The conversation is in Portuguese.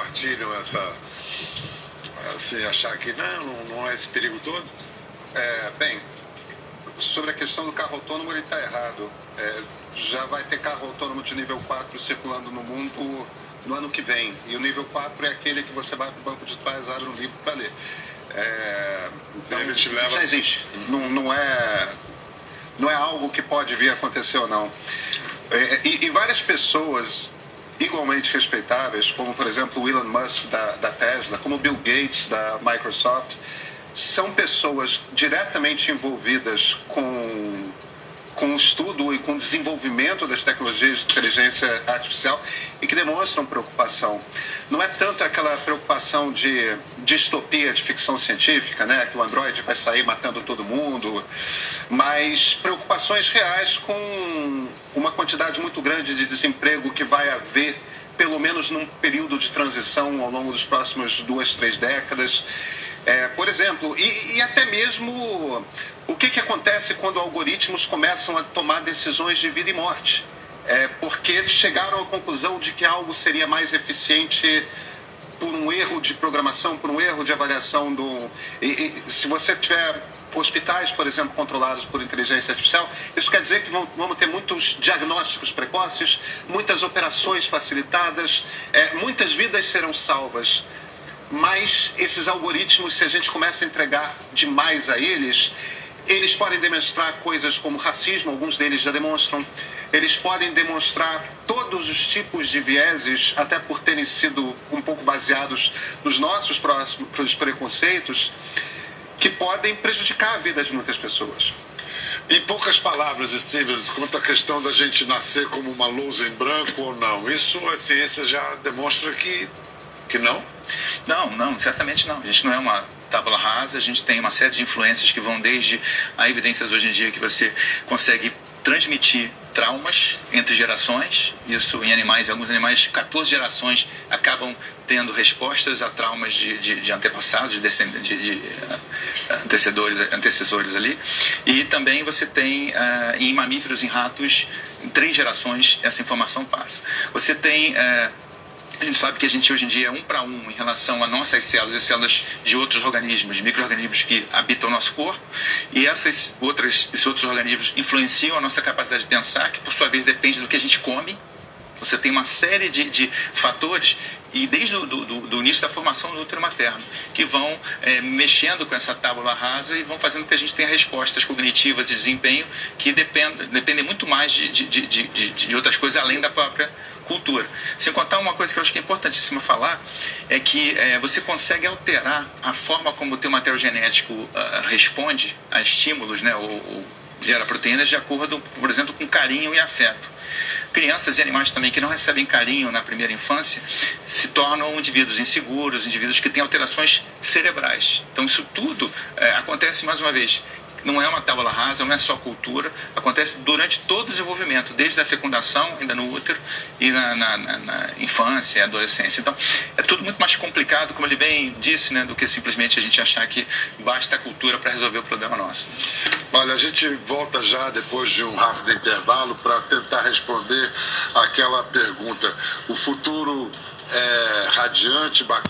Partilham essa. Assim, achar que não, não é esse perigo todo? É, bem, sobre a questão do carro autônomo, ele está errado. É, já vai ter carro autônomo de nível 4 circulando no mundo no ano que vem. E o nível 4 é aquele que você vai para o banco de trás, abre um livro para ler. É, então, Ele te leva- já existe. Não, não, é, não é algo que pode vir a acontecer ou não. É, e, e várias pessoas igualmente respeitáveis, como por exemplo o Elon Musk da, da Tesla, como Bill Gates da Microsoft, são pessoas diretamente envolvidas com com o estudo e com o desenvolvimento das tecnologias de inteligência artificial e que demonstram preocupação. Não é tanto aquela preocupação de distopia de ficção científica, né, que o Android vai sair matando todo mundo, mas preocupações reais com uma quantidade muito grande de desemprego que vai haver pelo menos num período de transição ao longo dos próximos duas, três décadas. É, e, e até mesmo o que, que acontece quando algoritmos começam a tomar decisões de vida e morte? É, porque chegaram à conclusão de que algo seria mais eficiente por um erro de programação, por um erro de avaliação do. E, e se você tiver hospitais, por exemplo, controlados por inteligência artificial, isso quer dizer que vão- vamos ter muitos diagnósticos precoces, muitas operações facilitadas, é, muitas vidas serão salvas. Mas esses algoritmos, se a gente começa a entregar demais a eles, eles podem demonstrar coisas como racismo, alguns deles já demonstram. Eles podem demonstrar todos os tipos de vieses, até por terem sido um pouco baseados nos nossos próximos preconceitos, que podem prejudicar a vida de muitas pessoas. Em poucas palavras, Stevens, quanto à questão da gente nascer como uma luz em branco ou não, isso a ciência já demonstra que, que não? Não, não, certamente não. A gente não é uma tábula rasa, a gente tem uma série de influências que vão desde a evidências hoje em dia que você consegue transmitir traumas entre gerações, isso em animais, alguns animais, 14 gerações acabam tendo respostas a traumas de, de, de antepassados, de, de, de ah, antecedores, antecessores ali. E também você tem ah, em mamíferos, em ratos, em três gerações essa informação passa. Você tem ah, a gente sabe que a gente hoje em dia é um para um em relação a nossas células e células de outros organismos, de micro-organismos que habitam o nosso corpo, e essas outras, esses outros organismos influenciam a nossa capacidade de pensar, que por sua vez depende do que a gente come. Você tem uma série de, de fatores, e desde o do, do- do início da formação do útero materno, que vão eh, mexendo com essa tábula rasa e vão fazendo que a gente tenha respostas cognitivas de desempenho que dependem, dependem muito mais de, de, de, de, outras coisas além da própria cultura. Sem contar uma coisa que eu acho que é importantíssima falar, é que eh, você consegue alterar a forma como o teu material genético ah, responde a estímulos, né, ou, ou gera proteínas de acordo, por exemplo, com carinho e afeto. Crianças e animais também que não recebem carinho na primeira infância se tornam indivíduos inseguros, indivíduos que têm alterações cerebrais. Então isso tudo eh, acontece mais uma vez. Não é uma tábula rasa, não é só cultura, acontece durante todo o desenvolvimento, desde a fecundação, ainda no útero, e na, na- na- na infância adolescência. Então, é tudo muito mais complicado, como ele bem disse, né, do que simplesmente a gente achar que basta a cultura para resolver o problema nosso. Olha, a gente volta já depois de um rápido intervalo para tentar responder aquela pergunta. O futuro é radiante, bacana.